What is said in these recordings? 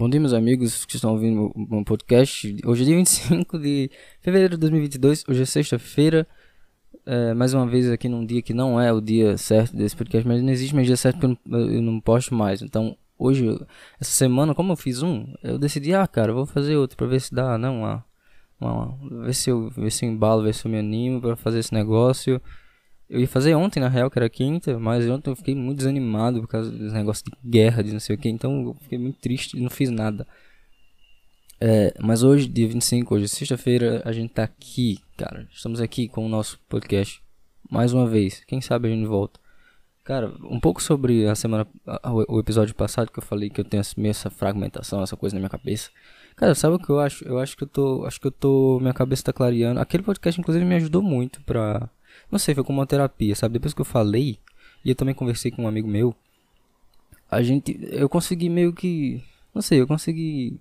Bom dia, meus amigos que estão ouvindo o meu podcast. Hoje é dia 25 de fevereiro de 2022, hoje é sexta-feira. É, mais uma vez aqui num dia que não é o dia certo desse podcast, mas não existe mais dia certo porque eu não, eu não posto mais. Então, hoje, essa semana, como eu fiz um, eu decidi, ah, cara, vou fazer outro pra ver se dá, não, ah, uma, ver se eu, ver se eu embalo, ver se eu me animo pra fazer esse negócio. Eu ia fazer ontem, na real, que era quinta, mas ontem eu fiquei muito desanimado por causa dos negócios de guerra, de não sei o que, então eu fiquei muito triste e não fiz nada. É, mas hoje, dia 25, hoje, sexta-feira, a gente tá aqui, cara. Estamos aqui com o nosso podcast. Mais uma vez, quem sabe a gente volta. Cara, um pouco sobre a semana, o episódio passado que eu falei que eu tenho meio essa fragmentação, essa coisa na minha cabeça. Cara, sabe o que eu acho? Eu acho que eu tô, acho que eu tô, minha cabeça tá clareando. Aquele podcast inclusive me ajudou muito pra não sei, foi como uma terapia, sabe? Depois que eu falei, e eu também conversei com um amigo meu, a gente. Eu consegui meio que. Não sei, eu consegui.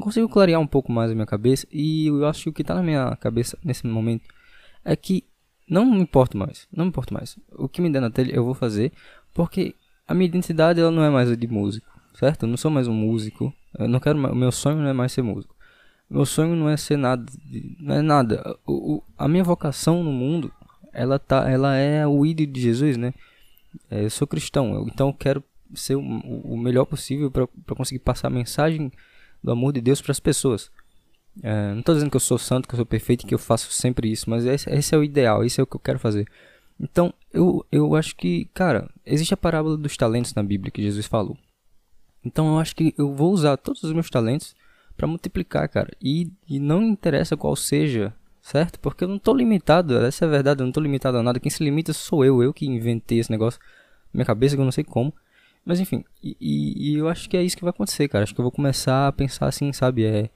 Consigo clarear um pouco mais a minha cabeça. E eu acho que o que tá na minha cabeça nesse momento é que não me importo mais. Não me importo mais. O que me der na telha eu vou fazer. Porque a minha identidade ela não é mais a de músico. Certo? Eu não sou mais um músico. Eu não quero. O meu sonho não é mais ser músico. Meu sonho não é ser nada. Não é nada. O, o, a minha vocação no mundo ela tá, ela é o ídolo de Jesus, né? É, eu sou cristão, então eu quero ser o, o melhor possível para conseguir passar a mensagem do amor de Deus para as pessoas. É, não estou dizendo que eu sou santo, que eu sou perfeito, que eu faço sempre isso, mas esse, esse, é o ideal, esse é o que eu quero fazer. Então, eu, eu acho que, cara, existe a parábola dos talentos na Bíblia que Jesus falou. Então, eu acho que eu vou usar todos os meus talentos para multiplicar, cara. E, e não interessa qual seja certo? Porque eu não tô limitado, essa é a verdade, eu não tô limitado a nada. Quem se limita sou eu, eu que inventei esse negócio na minha cabeça, que eu não sei como. Mas enfim, e, e, eu acho que é isso que vai acontecer, cara. Acho que eu vou começar a pensar assim, sabe? É.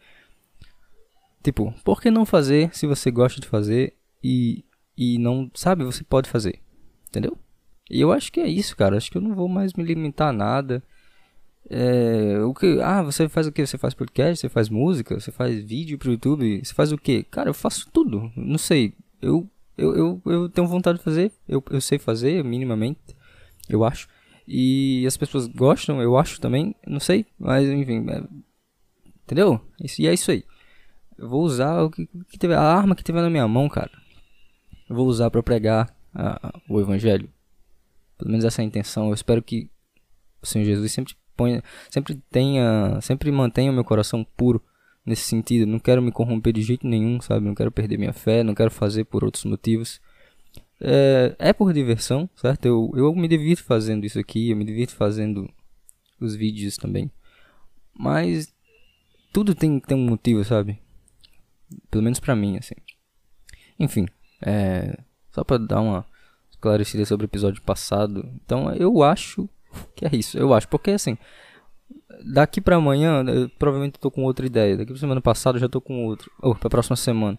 Tipo, por que não fazer se você gosta de fazer e, e não. Sabe? Você pode fazer. Entendeu? E eu acho que é isso, cara. Acho que eu não vou mais me limitar a nada. É, o que, ah, você faz o que? Você faz podcast, você faz música, você faz vídeo pro YouTube, você faz o que? Cara, eu faço tudo. Não sei. Eu, eu, eu, eu tenho vontade de fazer, eu, eu sei fazer minimamente, eu acho. E as pessoas gostam, eu acho também, não sei, mas enfim, é, entendeu? Isso, e é isso aí. Eu vou usar o que, que a arma que tiver na minha mão, cara. Eu vou usar para pregar a, o evangelho. Pelo menos essa é a intenção. Eu espero que o Senhor Jesus sempre ponha, sempre tenha, sempre mantenha o meu coração puro nesse sentido. Não quero me corromper de jeito nenhum, sabe? Não quero perder minha fé, não quero fazer por outros motivos. É, é por diversão, certo? Eu, eu me divirto fazendo isso aqui, eu me divirto fazendo os vídeos também. Mas tudo tem ter um motivo, sabe? Pelo menos pra mim, assim. Enfim, é, só pra dar uma esclarecida sobre o episódio passado. Então, eu acho que é isso, eu acho. Porque assim, daqui para amanhã, eu provavelmente tô com outra ideia. Daqui pra semana passada eu já tô com outro. Ou pra próxima semana.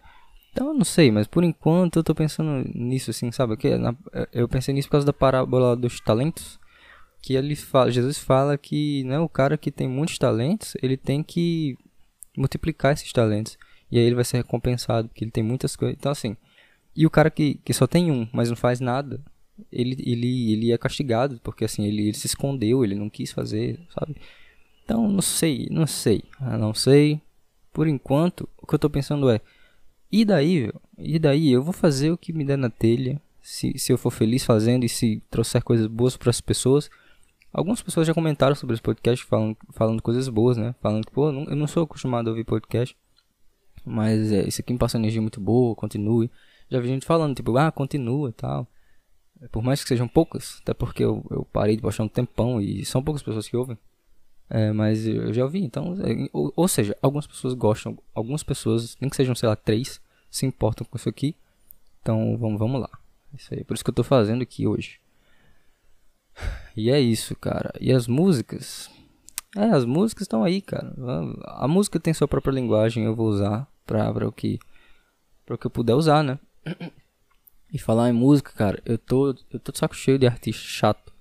Então eu não sei, mas por enquanto eu tô pensando nisso assim, sabe? Que na, eu pensei nisso por causa da parábola dos talentos. Que ele fala, Jesus fala que né, o cara que tem muitos talentos, ele tem que multiplicar esses talentos. E aí ele vai ser recompensado, porque ele tem muitas coisas. Então assim, e o cara que, que só tem um, mas não faz nada, ele, ele, ele é castigado, porque assim, ele, ele se escondeu, ele não quis fazer, sabe? Então, não sei, não sei, ah, não sei. Por enquanto, o que eu tô pensando é, e daí? E daí, eu vou fazer o que me der na telha, se, se eu for feliz fazendo e se trouxer coisas boas para as pessoas. Algumas pessoas já comentaram sobre esse podcast falando, falando coisas boas, né? Falando que, pô, eu não sou acostumado a ouvir podcast, mas é, isso aqui me passa energia muito boa, continue. Já vi gente falando, tipo, ah, continua e tal. Por mais que sejam poucas, até porque eu, eu parei de postar um tempão e são poucas pessoas que ouvem. É, mas eu já ouvi, então. É, ou, ou, seja, algumas pessoas gostam, algumas pessoas, nem que sejam, sei lá, três, se importam com isso aqui. Então vamos, vamos lá. Isso aí, por isso que eu tô fazendo aqui hoje. E é isso, cara. E as músicas? É, as músicas estão aí, cara. A música tem sua própria linguagem, eu vou usar pra, pra o que. Pra o que eu puder usar, né? E falar em música, cara, eu tô, eu tô de saco cheio de artista chato.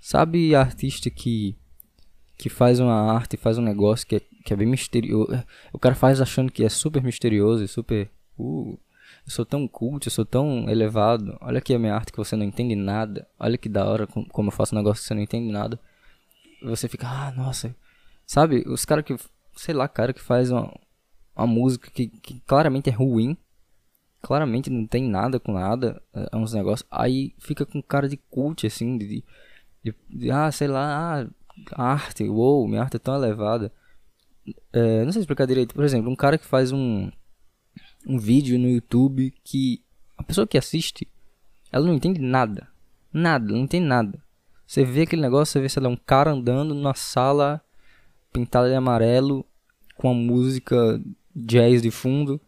Sabe artista que que faz uma arte, faz um negócio que é, que é bem misterioso. O cara faz achando que é super misterioso e super. Uh, eu sou tão culto, eu sou tão elevado. Olha aqui a minha arte que você não entende nada. Olha que da hora como eu faço um negócio que você não entende nada. Você fica, ah, nossa, Sabe? Os caras que, sei lá, cara que faz uma, uma música que, que claramente é ruim, claramente não tem nada com nada, é uns negócios, aí fica com cara de cult, assim, de, de, de ah, sei lá, ah, arte, uou, minha arte é tão elevada. É, não sei explicar direito, por exemplo, um cara que faz um, um vídeo no YouTube que a pessoa que assiste, ela não entende nada, nada, não entende nada. Você vê aquele negócio, você vê, sei lá, um cara andando numa sala pintada de amarelo, com a música jazz de fundo,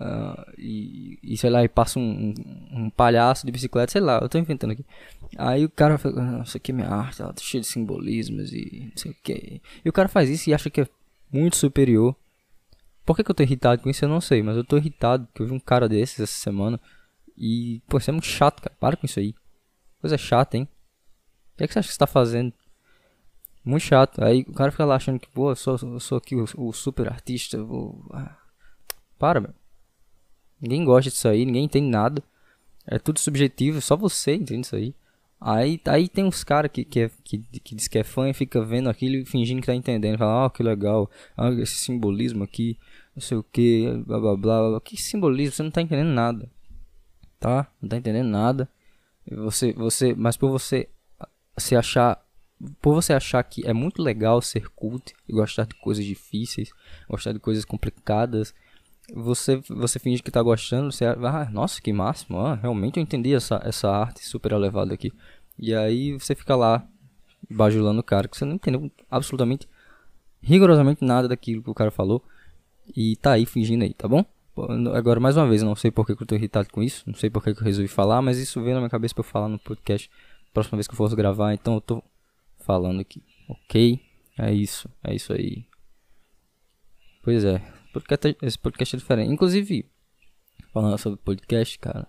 uh, e, e, sei lá, e passa um, um, palhaço de bicicleta, sei lá, eu tô inventando aqui. Aí o cara fala, isso aqui é minha arte, ela tá cheia de simbolismos e não sei o que. E o cara faz isso e acha que é muito superior. Por que, que eu tô irritado com isso? Eu não sei, mas eu tô irritado porque eu vi um cara desses essa semana. E, pô, isso é muito chato, cara. Para com isso aí. Coisa chata, hein? O que, é que você acha que você tá fazendo? Muito chato. Aí o cara fica lá achando que, pô, eu sou, eu sou aqui o, o super artista. Vou... Ah. Para, meu. Ninguém gosta disso aí, ninguém entende nada. É tudo subjetivo, só você entende isso aí. Aí, aí tem uns caras que, que, é, que, que diz que é fã e fica vendo aquilo e fingindo que tá entendendo. Fala, ó, oh, que legal, ah, esse simbolismo aqui, não sei o que, blá blá blá. Que simbolismo? Você não tá entendendo nada. Tá? Não tá entendendo nada. Você, você, mas por você se achar por você achar que é muito legal ser cult e gostar de coisas difíceis, gostar de coisas complicadas, você você finge que tá gostando, você ah, nossa, que máximo, ah, realmente eu entendi essa essa arte super elevada aqui. E aí você fica lá bajulando o cara que você não entendeu absolutamente rigorosamente nada daquilo que o cara falou e tá aí fingindo aí, tá bom? Agora mais uma vez, não sei porque que eu tô irritado com isso, não sei porque que eu resolvi falar, mas isso veio na minha cabeça para eu falar no podcast próxima vez que eu fosse gravar, então eu tô falando aqui, ok? É isso, é isso aí. Pois é, esse podcast é diferente. Inclusive, falando sobre podcast, cara,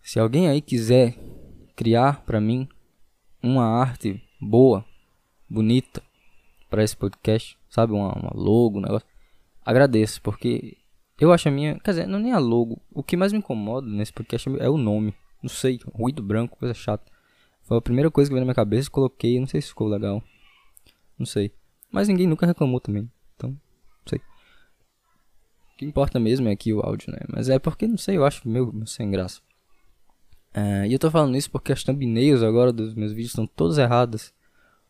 se alguém aí quiser criar pra mim uma arte boa, bonita, para esse podcast, sabe? Uma, uma logo, um negócio. Agradeço, porque eu acho a minha. Quer dizer, não é nem a logo. O que mais me incomoda nesse podcast é o nome. Não sei, ruído branco, coisa chata. Foi a primeira coisa que veio na minha cabeça, coloquei, não sei se ficou legal. Não sei. Mas ninguém nunca reclamou também. Então, que importa mesmo é aqui o áudio, né? Mas é porque, não sei, eu acho meu, sem graça. É, e eu tô falando isso porque as thumbnails agora dos meus vídeos estão todas erradas.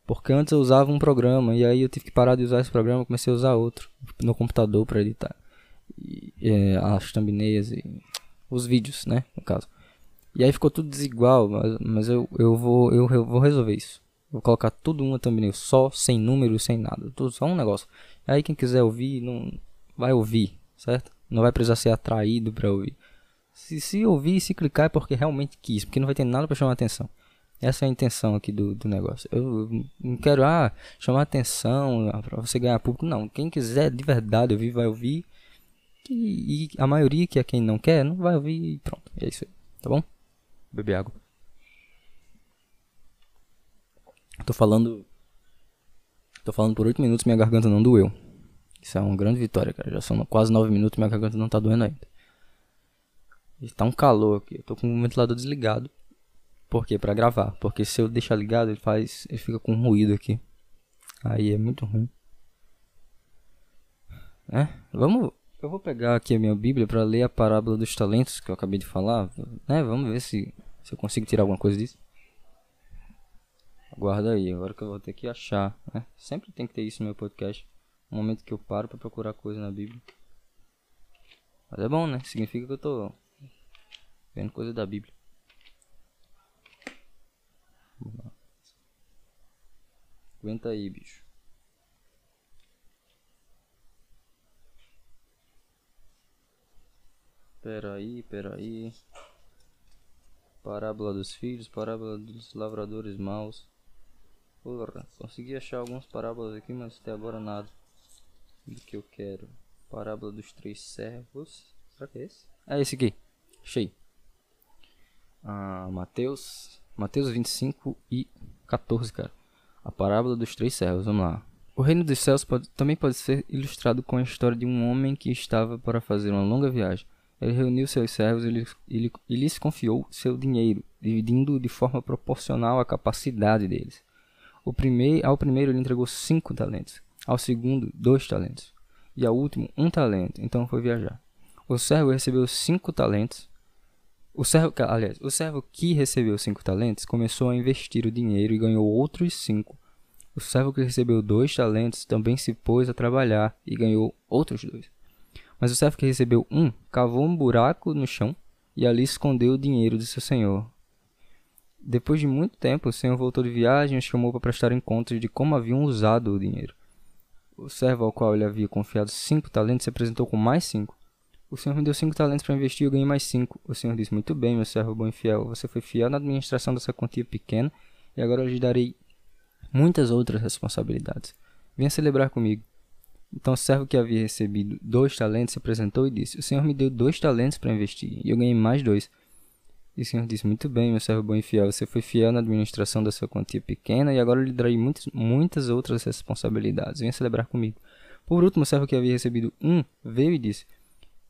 Porque antes eu usava um programa e aí eu tive que parar de usar esse programa e comecei a usar outro no computador para editar. E, é, as thumbnails e os vídeos, né, no caso. E aí ficou tudo desigual, mas, mas eu, eu, vou, eu, eu vou resolver isso. Vou colocar tudo uma thumbnail só, sem número, sem nada. Tudo só um negócio. Aí quem quiser ouvir, não vai ouvir, certo? Não vai precisar ser atraído para ouvir. Se, se ouvir e se clicar é porque realmente quis, porque não vai ter nada para chamar atenção. Essa é a intenção aqui do, do negócio. Eu, eu não quero ah, chamar atenção ah, para você ganhar público. Não, quem quiser de verdade ouvir, vai ouvir. E, e a maioria que é quem não quer, não vai ouvir e pronto. É isso aí, tá bom? beber água. Tô falando. Tô falando por 8 minutos minha garganta não doeu. Isso é uma grande vitória, cara. Já são quase 9 minutos e minha garganta não tá doendo ainda. E tá um calor aqui. Eu tô com o ventilador desligado. Por quê? Pra gravar. Porque se eu deixar ligado, ele faz. Ele fica com ruído aqui. Aí é muito ruim. É? Vamos. Eu vou pegar aqui a minha Bíblia para ler a parábola dos talentos que eu acabei de falar. Né? Vamos ver se se eu consigo tirar alguma coisa disso. Aguarda aí, agora que eu vou ter que achar. Né? Sempre tem que ter isso no meu podcast. Um momento que eu paro para procurar coisa na Bíblia. Mas é bom, né? Significa que eu tô vendo coisa da Bíblia. Aguenta aí, bicho. Pera aí, pera aí. Parábola dos filhos, parábola dos lavradores maus. Porra, consegui achar algumas parábolas aqui, mas até agora nada do que eu quero. Parábola dos três servos. Será que é esse? É esse aqui. Achei. Ah, Mateus. Mateus 25 e 14, cara. A parábola dos três servos. Vamos lá. O reino dos céus pode, também pode ser ilustrado com a história de um homem que estava para fazer uma longa viagem. Ele reuniu seus servos e, lhes confiou seu dinheiro, dividindo de forma proporcional à capacidade deles. O primeiro, ao primeiro ele entregou cinco talentos, Ao segundo, dois talentos. E ao último, um talento. Então foi viajar. O servo recebeu cinco talentos. O servo, aliás, o servo que recebeu cinco talentos começou a investir o dinheiro e ganhou outros cinco. O servo que recebeu dois talentos também se pôs a trabalhar e ganhou outros dois. Mas o servo que recebeu um cavou um buraco no chão e ali escondeu o dinheiro de seu senhor. Depois de muito tempo, o senhor voltou de viagem e os chamou para prestar contas de como haviam usado o dinheiro. O servo ao qual ele havia confiado cinco talentos se apresentou com mais cinco. O senhor me deu cinco talentos para investir e eu ganhei mais cinco. O senhor disse: Muito bem, meu servo bom e fiel. Você foi fiel na administração dessa quantia pequena e agora eu lhe darei muitas outras responsabilidades. Venha celebrar comigo. Então o servo que havia recebido dois talentos se apresentou e disse: O senhor me deu dois talentos para investir e eu ganhei mais dois. E o senhor disse: Muito bem, meu servo bom e fiel. Você foi fiel na administração da sua quantia pequena e agora lhe darei muitas, muitas outras responsabilidades. Venha celebrar comigo. Por último, o servo que havia recebido um veio e disse: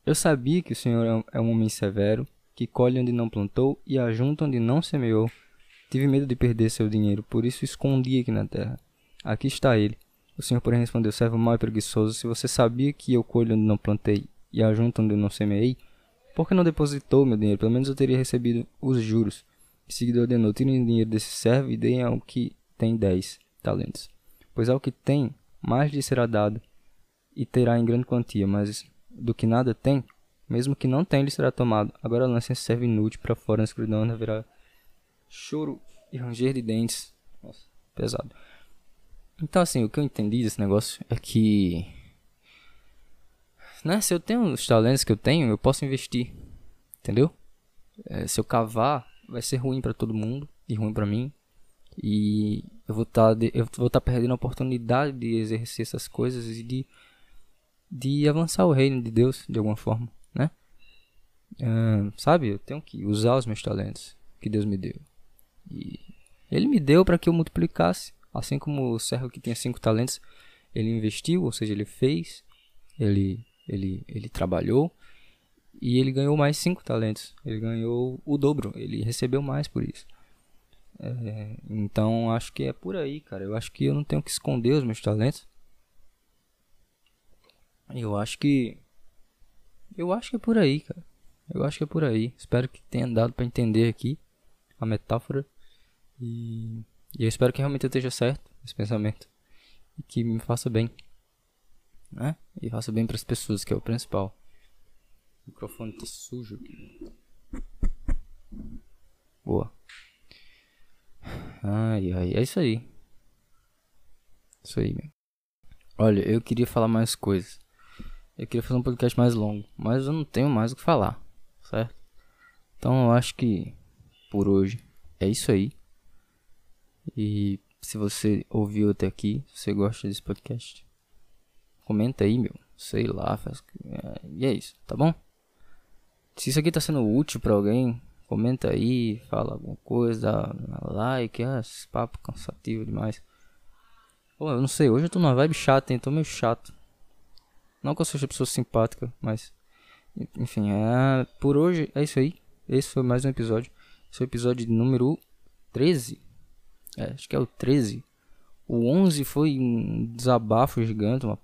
eu sabia que o Senhor é um homem severo, que colhe onde não plantou e ajunta onde não semeou. Tive medo de perder seu dinheiro, por isso escondi aqui na terra. Aqui está ele. O Senhor, porém, respondeu: Servo mau e preguiçoso, se você sabia que eu colho onde não plantei e ajunto onde não semeei, por que não depositou meu dinheiro? Pelo menos eu teria recebido os juros. Em seguida ordenou: Tirem o dinheiro desse servo e deem ao que tem dez talentos. Pois ao que tem, mais lhe será dado, e terá em grande quantia, mas do que nada tem, mesmo que não tenha, ele será tomado. Agora lance esse servo inútil para fora na escuridão, haverá choro e ranger de dentes. Nossa, pesado. Então, assim, o que eu entendi desse negócio é que. Né, se eu tenho os talentos que eu tenho, eu posso investir. Entendeu? É, se eu cavar, vai ser ruim para todo mundo e ruim para mim. E eu vou tá, estar tá perdendo a oportunidade de exercer essas coisas e de de avançar o reino de Deus de alguma forma, né? Uh, sabe, eu tenho que usar os meus talentos que Deus me deu. E Ele me deu para que eu multiplicasse, assim como o servo que tinha cinco talentos, ele investiu, ou seja, ele fez, ele ele ele trabalhou e ele ganhou mais cinco talentos. Ele ganhou o dobro, ele recebeu mais por isso. É, então acho que é por aí, cara. Eu acho que eu não tenho que esconder os meus talentos. Eu acho que. Eu acho que é por aí, cara. Eu acho que é por aí. Espero que tenha dado para entender aqui a metáfora. E, e eu espero que realmente eu esteja certo esse pensamento. E que me faça bem. Né? E faça bem para as pessoas, que é o principal. O microfone tá sujo aqui. Boa. Ai, ai, é isso aí. Isso aí, meu. Olha, eu queria falar mais coisas. Eu queria fazer um podcast mais longo, mas eu não tenho mais o que falar, certo? Então eu acho que por hoje é isso aí. E se você ouviu até aqui, se você gosta desse podcast, comenta aí, meu. Sei lá, faz... É, e é isso, tá bom? Se isso aqui tá sendo útil para alguém, comenta aí, fala alguma coisa, like, ah, esse papo cansativo demais. Pô, eu não sei, hoje eu tô numa vibe chata? Tô meio chato. Não que eu seja pessoa simpática, mas. Enfim, é, por hoje é isso aí. Esse foi mais um episódio. Esse foi o episódio número 13. É, acho que é o 13. O 11 foi um desabafo gigante, uma,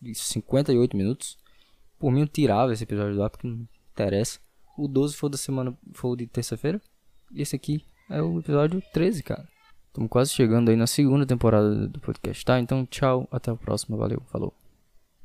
de 58 minutos. Por mim eu tirava esse episódio lá porque não interessa. O 12 foi da semana, foi de terça-feira. E esse aqui é o episódio 13, cara. Estamos quase chegando aí na segunda temporada do podcast, tá? Então, tchau, até a próxima, valeu, falou.